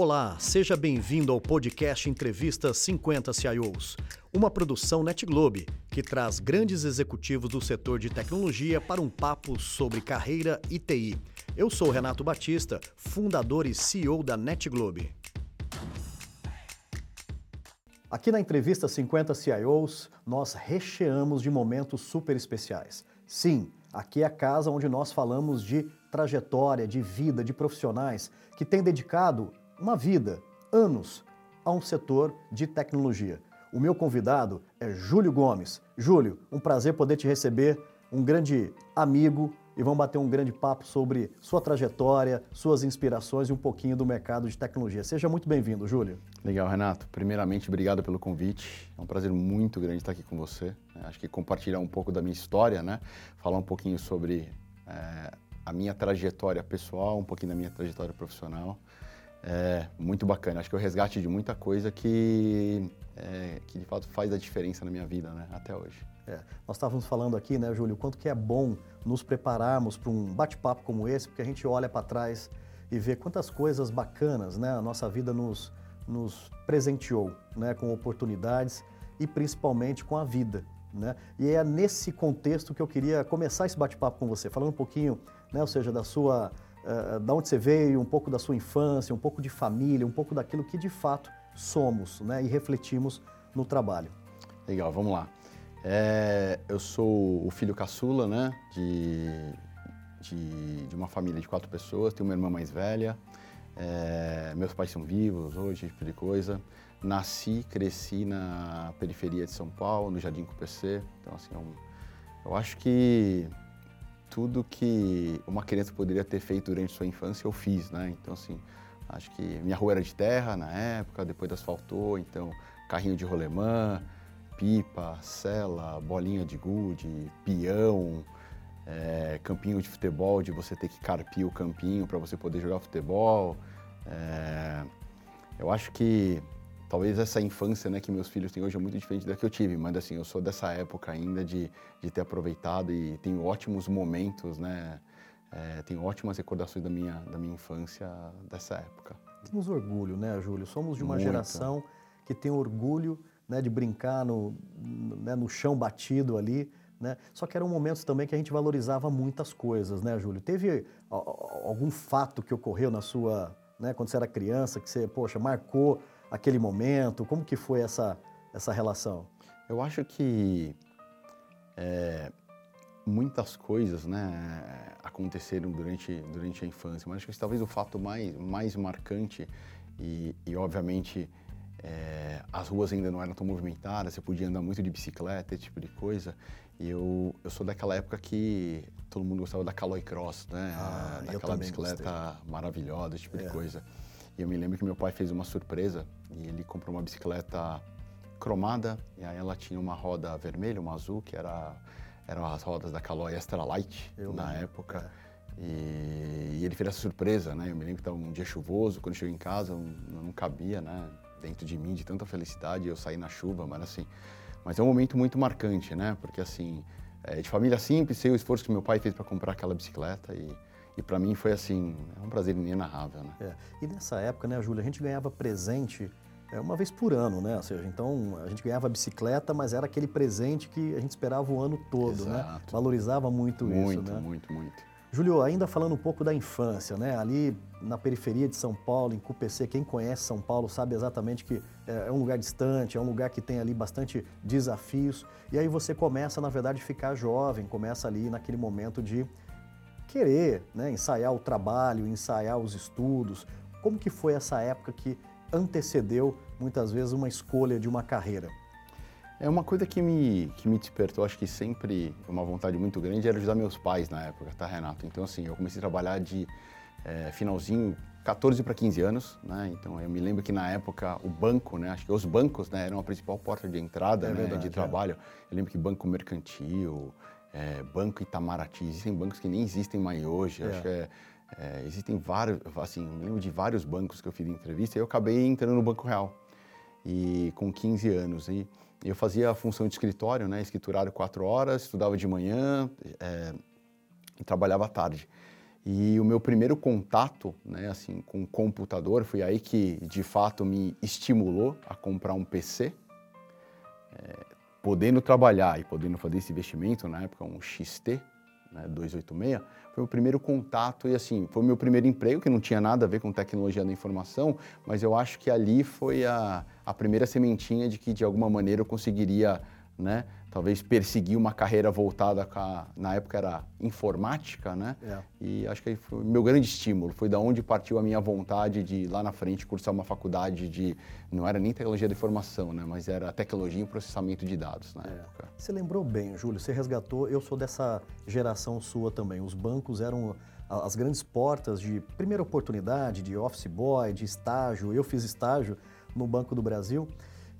Olá, seja bem-vindo ao podcast Entrevista 50 CIOs, uma produção NetGlobe que traz grandes executivos do setor de tecnologia para um papo sobre carreira e TI. Eu sou Renato Batista, fundador e CEO da NetGlobe. Aqui na Entrevista 50 CIOs, nós recheamos de momentos super especiais. Sim, aqui é a casa onde nós falamos de trajetória, de vida, de profissionais que têm dedicado uma vida, anos, a um setor de tecnologia. O meu convidado é Júlio Gomes. Júlio, um prazer poder te receber, um grande amigo, e vamos bater um grande papo sobre sua trajetória, suas inspirações e um pouquinho do mercado de tecnologia. Seja muito bem-vindo, Júlio. Legal, Renato. Primeiramente, obrigado pelo convite. É um prazer muito grande estar aqui com você. É, acho que compartilhar um pouco da minha história, né? Falar um pouquinho sobre é, a minha trajetória pessoal, um pouquinho da minha trajetória profissional. É muito bacana. Acho que é o resgate de muita coisa que, é, que de fato faz a diferença na minha vida, né? Até hoje. É, nós estávamos falando aqui, né, Júlio, quanto que é bom nos prepararmos para um bate-papo como esse, porque a gente olha para trás e vê quantas coisas bacanas, né, a nossa vida nos, nos presenteou, né, com oportunidades e principalmente com a vida, né? E é nesse contexto que eu queria começar esse bate-papo com você, falando um pouquinho, né, ou seja, da sua uh, da onde você veio, um pouco da sua infância, um pouco de família, um pouco daquilo que de fato somos, né, e refletimos no trabalho. Legal, vamos lá. É, eu sou o filho caçula, né, de, de, de, uma família de quatro pessoas, tenho uma irmã mais velha, é, meus pais são vivos hoje, tipo de coisa. Nasci, cresci na periferia de São Paulo, no Jardim Cupc, então assim, é eu acho que tudo que uma criança poderia ter feito durante sua infância eu fiz, né, então assim, acho que minha rua era de terra na época, depois asfaltou, então carrinho de rolemã, pipa, cela, bolinha de gude, peão, é, campinho de futebol, de você ter que carpir o campinho para você poder jogar futebol. É, eu acho que talvez essa infância né, que meus filhos têm hoje é muito diferente da que eu tive, mas assim, eu sou dessa época ainda de, de ter aproveitado e tenho ótimos momentos, né? É, tenho ótimas recordações da minha, da minha infância dessa época. Temos orgulho, né, Júlio? Somos de uma muito. geração que tem orgulho né, de brincar no, né, no chão batido ali. Né? Só que eram momentos também que a gente valorizava muitas coisas, né, Júlio? Teve algum fato que ocorreu na sua, né, quando você era criança, que você, poxa, marcou aquele momento? Como que foi essa, essa relação? Eu acho que é, muitas coisas, né, aconteceram durante, durante a infância, mas acho que talvez o fato mais, mais marcante e, e obviamente, é, as ruas ainda não eram tão movimentadas, você podia andar muito de bicicleta, esse tipo de coisa. E eu, eu sou daquela época que todo mundo gostava da Caloi Cross, né? Ah, Daquela bicicleta gostei. maravilhosa, esse tipo é. de coisa. E eu me lembro que meu pai fez uma surpresa e ele comprou uma bicicleta cromada e aí ela tinha uma roda vermelha, uma azul, que era, eram as rodas da Caloi Extra Light eu na lembro. época. E, e, ele fez essa surpresa, né? Eu me lembro que estava um dia chuvoso, quando cheguei em casa não, não cabia, né? dentro de mim de tanta felicidade, eu saí na chuva, mas assim, mas é um momento muito marcante, né? Porque assim, é de família simples, sei o esforço que meu pai fez para comprar aquela bicicleta e, e para mim foi assim, é um prazer inenarrável, né? É. E nessa época, né, Júlia, a gente ganhava presente é, uma vez por ano, né? Ou seja, então a gente ganhava bicicleta, mas era aquele presente que a gente esperava o ano todo, né? Exato. né? Valorizava muito, muito isso, né? Muito, muito, muito. Júlio, ainda falando um pouco da infância, né? Ali na periferia de São Paulo, em CUPC, quem conhece São Paulo sabe exatamente que é, é um lugar distante, é um lugar que tem ali bastante desafios. E aí você começa, na verdade, a ficar jovem, começa ali naquele momento de querer, né, ensaiar o trabalho, ensaiar os estudos. Como que foi essa época que antecedeu muitas vezes uma escolha de uma carreira? É uma coisa que me, que me despertou, acho que sempre uma vontade muito grande era ajudar meus pais na época, tá, Renato? Então, assim, eu comecei a trabalhar de é, finalzinho, 14 para 15 anos, né? Então, eu me lembro que na época o banco, né? Acho que os bancos né, eram a principal porta de entrada é né, verdade, de é. trabalho. É. Eu lembro que Banco Mercantil, é, Banco Itamaraty, existem bancos que nem existem mais hoje. Acho é. que é, é, existem vários, assim, me lembro de vários bancos que eu fiz entrevista e eu acabei entrando no Banco Real. E com 15 anos. E, eu fazia a função de escritório, né, escriturário quatro horas, estudava de manhã é, e trabalhava à tarde. E o meu primeiro contato, né, assim, com o computador foi aí que de fato me estimulou a comprar um PC. É, podendo trabalhar e podendo fazer esse investimento, na época um XT, né, 286, foi o primeiro contato e assim, foi o meu primeiro emprego, que não tinha nada a ver com tecnologia da informação, mas eu acho que ali foi a, a primeira sementinha de que de alguma maneira eu conseguiria né? Talvez perseguir uma carreira voltada a, na época era informática, né? É. E acho que foi meu grande estímulo, foi da onde partiu a minha vontade de lá na frente cursar uma faculdade de não era nem tecnologia de informação, né? Mas era tecnologia e processamento de dados na é. época. Você lembrou bem, Júlio? Você resgatou. Eu sou dessa geração sua também. Os bancos eram as grandes portas de primeira oportunidade, de office boy, de estágio. Eu fiz estágio no Banco do Brasil.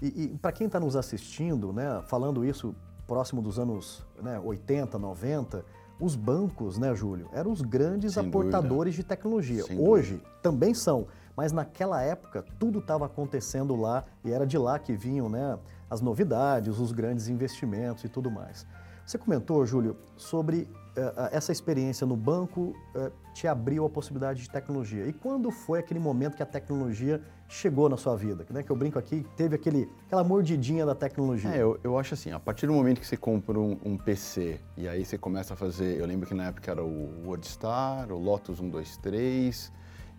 E, e para quem está nos assistindo, né, falando isso próximo dos anos né, 80, 90, os bancos, né, Júlio, eram os grandes Sem aportadores dúvida. de tecnologia. Sem Hoje dúvida. também são, mas naquela época tudo estava acontecendo lá e era de lá que vinham né, as novidades, os grandes investimentos e tudo mais. Você comentou, Júlio, sobre uh, essa experiência no banco uh, te abriu a possibilidade de tecnologia. E quando foi aquele momento que a tecnologia chegou na sua vida? Né? Que eu brinco aqui, teve aquele, aquela mordidinha da tecnologia. É, eu, eu acho assim, a partir do momento que você compra um, um, PC e aí você começa a fazer, eu lembro que na época era o WordStar, o Lotus 123,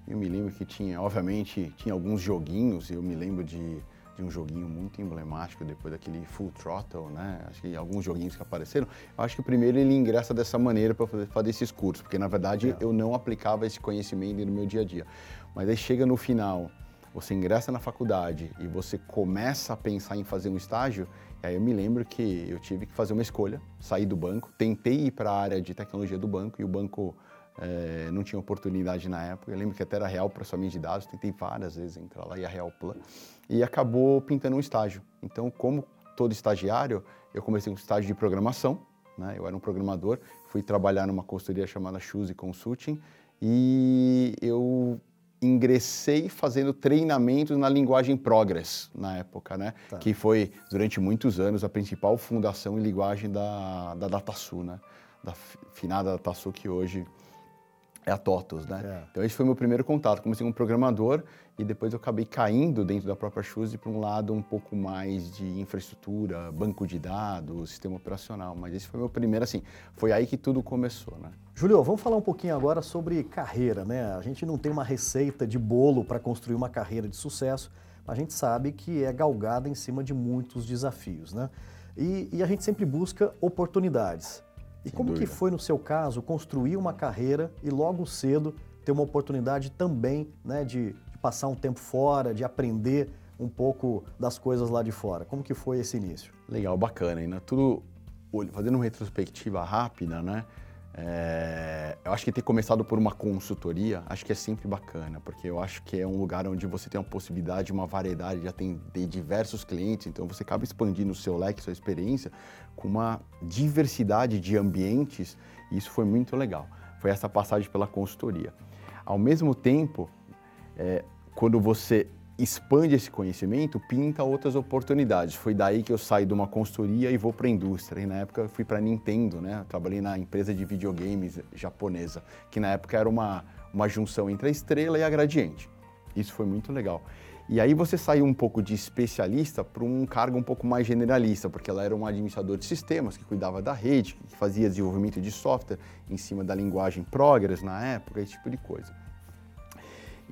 eu me lembro que tinha, obviamente, tinha alguns joguinhos, eu me lembro de de um joguinho muito emblemático depois daquele Full Throttle, né? Acho que alguns joguinhos que apareceram. Eu acho que primeiro ele ingressa dessa maneira para fazer, fazer, esses cursos, porque na verdade é. eu não aplicava esse conhecimento no meu dia a dia. Mas aí chega no final, você ingressa na faculdade e você começa a pensar em fazer um estágio, e aí eu me lembro que eu tive que fazer uma escolha, sair do banco, tentei ir para a área de tecnologia do banco e o banco é, não tinha oportunidade na época. Eu lembro que até era Real processamento de dados, tentei várias vezes entrar lá e a Real Plan. E acabou pintando um estágio. Então, como todo estagiário, eu comecei com um estágio de programação. Né? Eu era um programador, fui trabalhar numa consultoria chamada Shoes Consulting e eu ingressei fazendo treinamentos na linguagem Progress na época, né? Tá. Que foi durante muitos anos a principal fundação em linguagem da, da DataSul, né? Da finada DataSul que hoje é a TOTOS, né? É. Então esse foi meu primeiro contato. Comecei como programador e depois eu acabei caindo dentro da própria Chuse para um lado um pouco mais de infraestrutura, banco de dados, sistema operacional. Mas esse foi meu primeiro, assim, foi aí que tudo começou, né? Julio, vamos falar um pouquinho agora sobre carreira, né? A gente não tem uma receita de bolo para construir uma carreira de sucesso, mas a gente sabe que é galgada em cima de muitos desafios, né? E, e a gente sempre busca oportunidades. E Sem como dúvida. que foi no seu caso construir uma carreira e logo cedo ter uma oportunidade também né, de passar um tempo fora, de aprender um pouco das coisas lá de fora? Como que foi esse início? Legal, bacana. Né? Tudo fazendo uma retrospectiva rápida, né? É, eu acho que ter começado por uma consultoria, acho que é sempre bacana, porque eu acho que é um lugar onde você tem uma possibilidade, uma variedade de atender diversos clientes, então você acaba expandindo o seu leque, sua experiência, com uma diversidade de ambientes, e isso foi muito legal. Foi essa passagem pela consultoria. Ao mesmo tempo, é, quando você expande esse conhecimento, pinta outras oportunidades. Foi daí que eu saí de uma consultoria e vou para a indústria. E na época eu fui para a Nintendo, né? Eu trabalhei na empresa de videogames japonesa, que na época era uma, uma junção entre a estrela e a gradiente. Isso foi muito legal. E aí você saiu um pouco de especialista para um cargo um pouco mais generalista, porque ela era um administrador de sistemas que cuidava da rede, que fazia desenvolvimento de software em cima da linguagem Progress na época, esse tipo de coisa.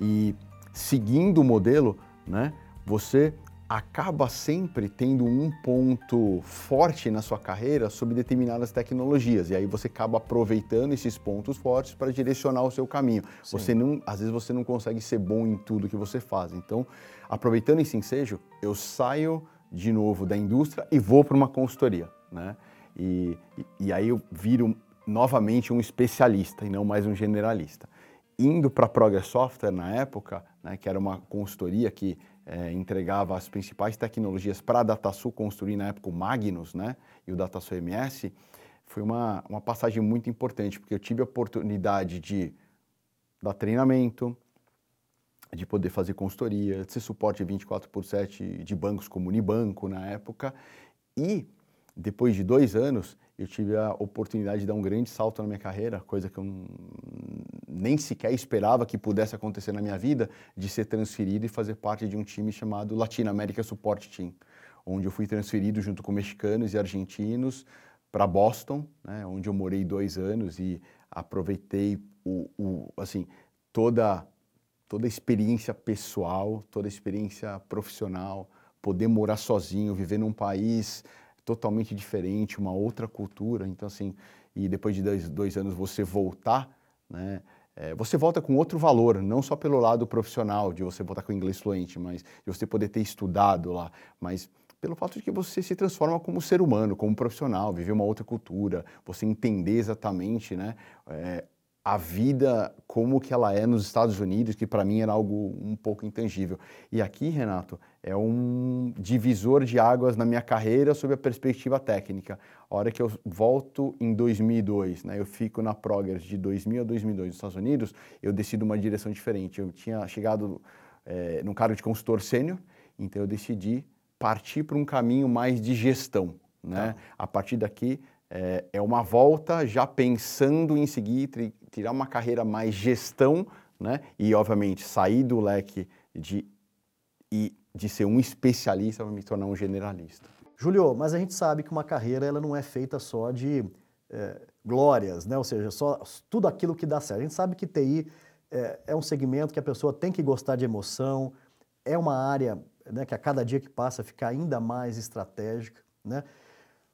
E seguindo o modelo, né, você acaba sempre tendo um ponto forte na sua carreira sobre determinadas tecnologias e aí você acaba aproveitando esses pontos fortes para direcionar o seu caminho. Sim. Você não, às vezes você não consegue ser bom em tudo que você faz. Então, aproveitando esse ensejo, eu saio de novo da indústria e vou para uma consultoria, né? E, e, e aí eu viro novamente um especialista e não mais um generalista indo para a Progress Software na época, né, que era uma consultoria que é, entregava as principais tecnologias para a DataSul construir na época o Magnus né, e o DataSul MS, foi uma, uma passagem muito importante, porque eu tive a oportunidade de dar treinamento, de poder fazer consultoria, de ser suporte 24 por 7 de bancos como Unibanco na época, e depois de dois anos, eu tive a oportunidade de dar um grande salto na minha carreira, coisa que eu nem sequer esperava que pudesse acontecer na minha vida, de ser transferido e fazer parte de um time chamado Latina America Support Team, onde eu fui transferido junto com mexicanos e argentinos para Boston, né, onde eu morei dois anos e aproveitei o, o, assim toda toda a experiência pessoal, toda a experiência profissional, poder morar sozinho, viver num país totalmente diferente, uma outra cultura. Então, assim, e depois de dois, dois anos você voltar, né? É, você volta com outro valor, não só pelo lado profissional, de você voltar com inglês fluente, mas de você poder ter estudado lá, mas pelo fato de que você se transforma como ser humano, como profissional, viver uma outra cultura, você entender exatamente, né? É, a vida como que ela é nos Estados Unidos, que para mim era algo um pouco intangível. E aqui, Renato, é um divisor de águas na minha carreira sob a perspectiva técnica. A hora que eu volto em 2002, né, eu fico na Progress de 2000 a 2002 nos Estados Unidos, eu decido uma direção diferente. Eu tinha chegado é, num cargo de consultor sênior, então eu decidi partir para um caminho mais de gestão. Né? Tá. A partir daqui, é, é uma volta já pensando em seguir, tirar uma carreira mais gestão, né? E, obviamente, sair do leque de, e, de ser um especialista para me tornar um generalista. Julio, mas a gente sabe que uma carreira ela não é feita só de é, glórias, né? ou seja, só tudo aquilo que dá certo. A gente sabe que TI é, é um segmento que a pessoa tem que gostar de emoção, é uma área né, que a cada dia que passa fica ainda mais estratégica. Né?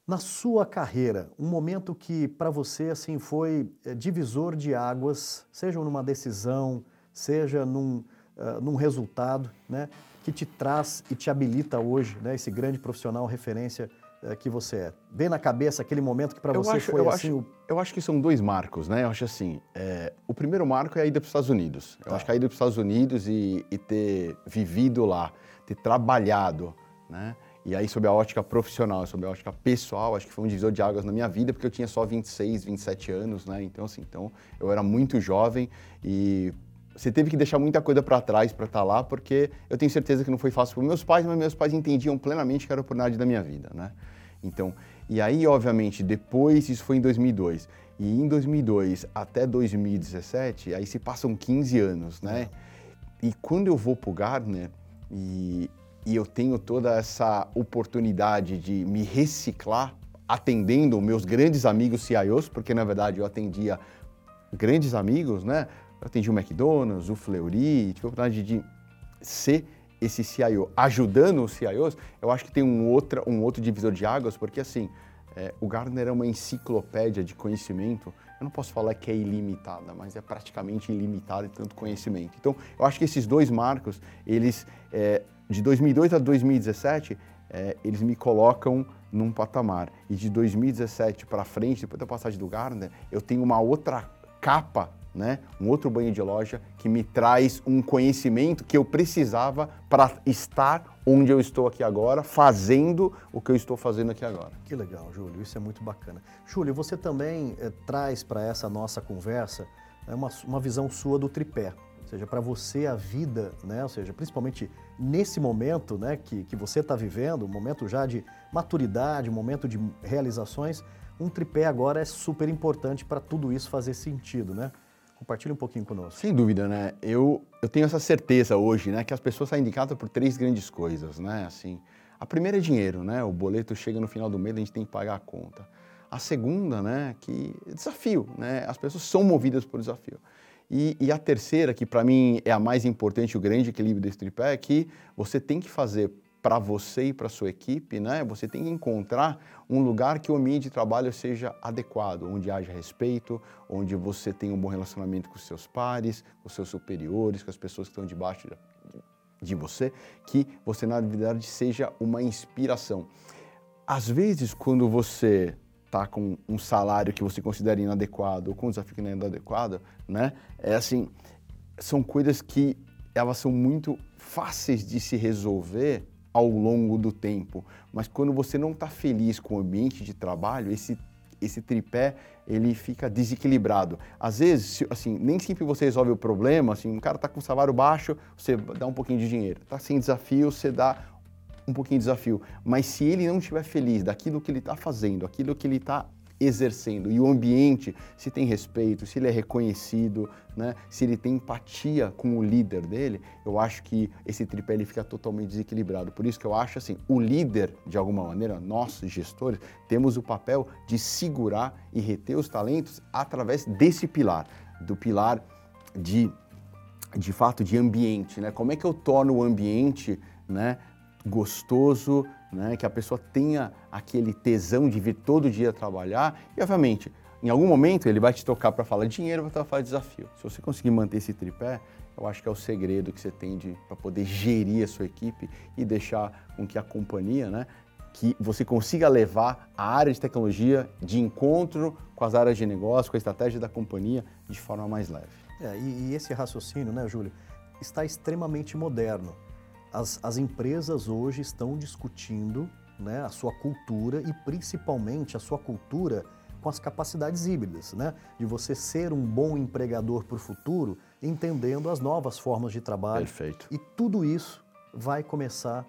Na sua carreira, um momento que para você assim foi é, divisor de águas, seja numa decisão, seja num, uh, num resultado, né, que te traz e te habilita hoje, né, esse grande profissional referência uh, que você é. Vem na cabeça aquele momento que para você acho, foi eu assim? Acho, o... Eu acho que são dois marcos, né? Eu acho assim, é, o primeiro marco é a ida para os Estados Unidos. Eu tá. acho que a ida para os Estados Unidos e, e ter vivido lá, ter trabalhado, né? E aí, sob a ótica profissional, sob a ótica pessoal, acho que foi um divisor de águas na minha vida, porque eu tinha só 26, 27 anos, né? Então, assim, então eu era muito jovem e você teve que deixar muita coisa para trás para estar tá lá, porque eu tenho certeza que não foi fácil para meus pais, mas meus pais entendiam plenamente que era a oportunidade da minha vida, né? Então, e aí, obviamente, depois, isso foi em 2002, e em 2002 até 2017, aí se passam 15 anos, né? E quando eu vou para o Gardner, e e eu tenho toda essa oportunidade de me reciclar atendendo meus grandes amigos CIOs, porque na verdade eu atendia grandes amigos, né? Atendi o McDonald's, o Fleury, tive a oportunidade de ser esse CIO ajudando os CIOs, eu acho que tem um, outra, um outro divisor de águas, porque assim, é, o Gartner é uma enciclopédia de conhecimento. Eu não posso falar que é ilimitada, mas é praticamente ilimitada em tanto conhecimento. Então, eu acho que esses dois marcos, eles é, de 2002 a 2017, é, eles me colocam num patamar. E de 2017 para frente, depois da passagem do Gardner, eu tenho uma outra capa, né? um outro banho de loja que me traz um conhecimento que eu precisava para estar onde eu estou aqui agora, fazendo o que eu estou fazendo aqui agora. Que legal, Júlio, isso é muito bacana. Júlio, você também é, traz para essa nossa conversa é, uma, uma visão sua do tripé. Ou seja, para você a vida, né? ou seja, principalmente nesse momento né, que, que você está vivendo, um momento já de maturidade, um momento de realizações, um tripé agora é super importante para tudo isso fazer sentido, né? Compartilhe um pouquinho conosco. Sem dúvida, né? Eu, eu tenho essa certeza hoje, né? Que as pessoas são indicadas por três grandes coisas, né? Assim, a primeira é dinheiro, né? O boleto chega no final do mês, a gente tem que pagar a conta. A segunda, né? Que é desafio, né? As pessoas são movidas por desafio. E, e a terceira, que para mim é a mais importante, o grande equilíbrio desse tripé, é que você tem que fazer para você e para sua equipe, né? Você tem que encontrar um lugar que o ambiente de trabalho seja adequado, onde haja respeito, onde você tenha um bom relacionamento com seus pares, com seus superiores, com as pessoas que estão debaixo de você, que você na verdade seja uma inspiração. Às vezes, quando você está com um salário que você considera inadequado ou com um desafio que não é inadequado, né? É assim, são coisas que elas são muito fáceis de se resolver ao longo do tempo, mas quando você não está feliz com o ambiente de trabalho, esse esse tripé ele fica desequilibrado. Às vezes, assim, nem sempre você resolve o problema, assim, um cara está com salário baixo, você dá um pouquinho de dinheiro. Está sem desafio, você dá um pouquinho de desafio. Mas se ele não estiver feliz daquilo que ele está fazendo, aquilo que ele está exercendo e o ambiente, se tem respeito, se ele é reconhecido, né, se ele tem empatia com o líder dele, eu acho que esse tripé ele fica totalmente desequilibrado. Por isso que eu acho assim, o líder, de alguma maneira, nós gestores, temos o papel de segurar e reter os talentos através desse pilar, do pilar de de fato de ambiente, né? Como é que eu torno o ambiente, né, gostoso, né, que a pessoa tenha aquele tesão de vir todo dia trabalhar e, obviamente, em algum momento ele vai te tocar para falar dinheiro, vai falar de desafio. Se você conseguir manter esse tripé, eu acho que é o segredo que você tem para poder gerir a sua equipe e deixar com que a companhia, né, que você consiga levar a área de tecnologia de encontro com as áreas de negócio, com a estratégia da companhia de forma mais leve. É, e, e esse raciocínio, né, Júlio, está extremamente moderno as, as empresas hoje estão discutindo né, a sua cultura e principalmente a sua cultura com as capacidades híbridas, né? De você ser um bom empregador para o futuro, entendendo as novas formas de trabalho. Perfeito. E tudo isso vai começar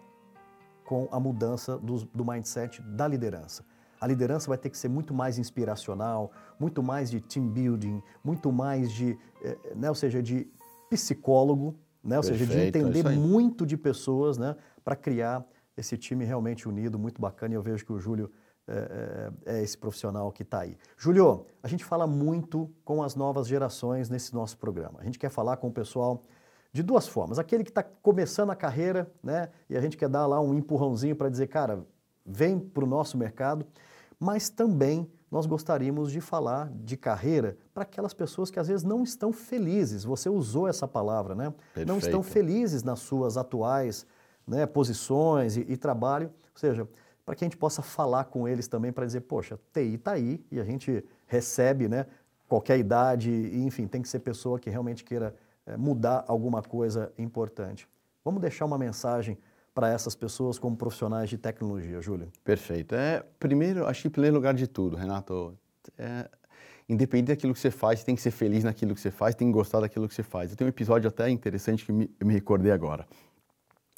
com a mudança do, do mindset da liderança. A liderança vai ter que ser muito mais inspiracional, muito mais de team building, muito mais de, eh, né, ou seja, de psicólogo, né? ou seja, de é entender é muito de pessoas né? para criar esse time realmente unido, muito bacana, e eu vejo que o Júlio é, é, é esse profissional que está aí. Júlio, a gente fala muito com as novas gerações nesse nosso programa. A gente quer falar com o pessoal de duas formas. Aquele que está começando a carreira, né? E a gente quer dar lá um empurrãozinho para dizer, cara, vem para o nosso mercado, mas também nós gostaríamos de falar de carreira para aquelas pessoas que às vezes não estão felizes. Você usou essa palavra, né? Perfeito. Não estão felizes nas suas atuais né, posições e, e trabalho. Ou seja, para que a gente possa falar com eles também para dizer, poxa, TI está aí e a gente recebe, né? Qualquer idade, e, enfim, tem que ser pessoa que realmente queira é, mudar alguma coisa importante. Vamos deixar uma mensagem para essas pessoas como profissionais de tecnologia, Júlio? Perfeito. É, primeiro, acho que em primeiro lugar de tudo, Renato, é, independente daquilo que você faz, tem que ser feliz naquilo que você faz, tem que gostar daquilo que você faz. Eu tenho um episódio até interessante que me, eu me recordei agora.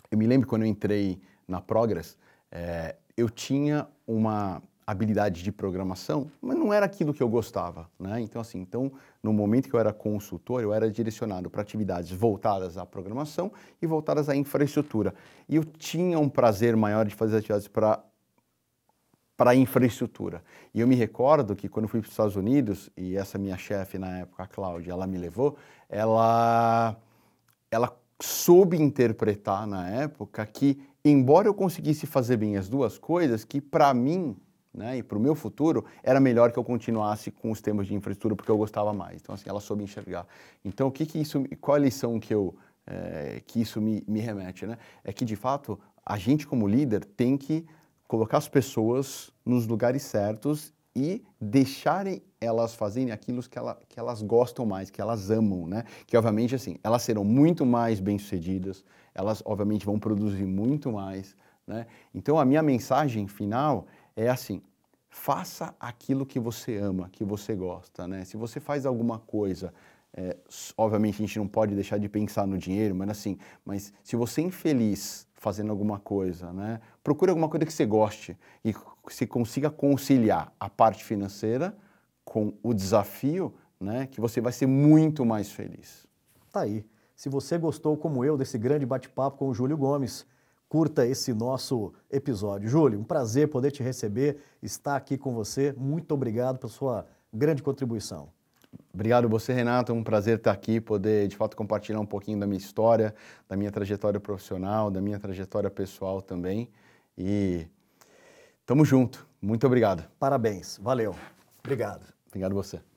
Eu me lembro quando eu entrei na Progress, é, eu tinha uma habilidade de programação, mas não era aquilo que eu gostava, né? Então assim, então no momento que eu era consultor, eu era direcionado para atividades voltadas à programação e voltadas à infraestrutura. E eu tinha um prazer maior de fazer atividades para para infraestrutura. E eu me recordo que quando fui para os Estados Unidos, e essa minha chefe na época, a Cláudia, ela me levou, ela ela soube interpretar na época que embora eu conseguisse fazer bem as duas coisas, que para mim né, e para o meu futuro, era melhor que eu continuasse com os temas de infraestrutura porque eu gostava mais. Então, assim, ela soube enxergar. Então, o que, que isso, qual a lição que, eu, é, que isso me, me remete? Né? É que, de fato, a gente, como líder, tem que colocar as pessoas nos lugares certos e deixarem elas fazerem aquilo que, ela, que elas gostam mais, que elas amam, né? Que, obviamente, assim, elas serão muito mais bem-sucedidas, elas, obviamente, vão produzir muito mais, né? Então, a minha mensagem final é assim: faça aquilo que você ama, que você gosta, né? Se você faz alguma coisa, é, obviamente a gente não pode deixar de pensar no dinheiro, mas assim, mas se você é infeliz fazendo alguma coisa, né? Procure alguma coisa que você goste e se consiga conciliar a parte financeira com o desafio, né? Que você vai ser muito mais feliz. Tá aí. Se você gostou, como eu, desse grande bate-papo com o Júlio Gomes, curta esse nosso episódio. Júlio, um prazer poder te receber, estar aqui com você. Muito obrigado pela sua grande contribuição. Obrigado você, Renato. É um prazer estar aqui, poder de fato compartilhar um pouquinho da minha história, da minha trajetória profissional, da minha trajetória pessoal também. E tamo junto. Muito obrigado. Parabéns. Valeu. Obrigado. Obrigado você.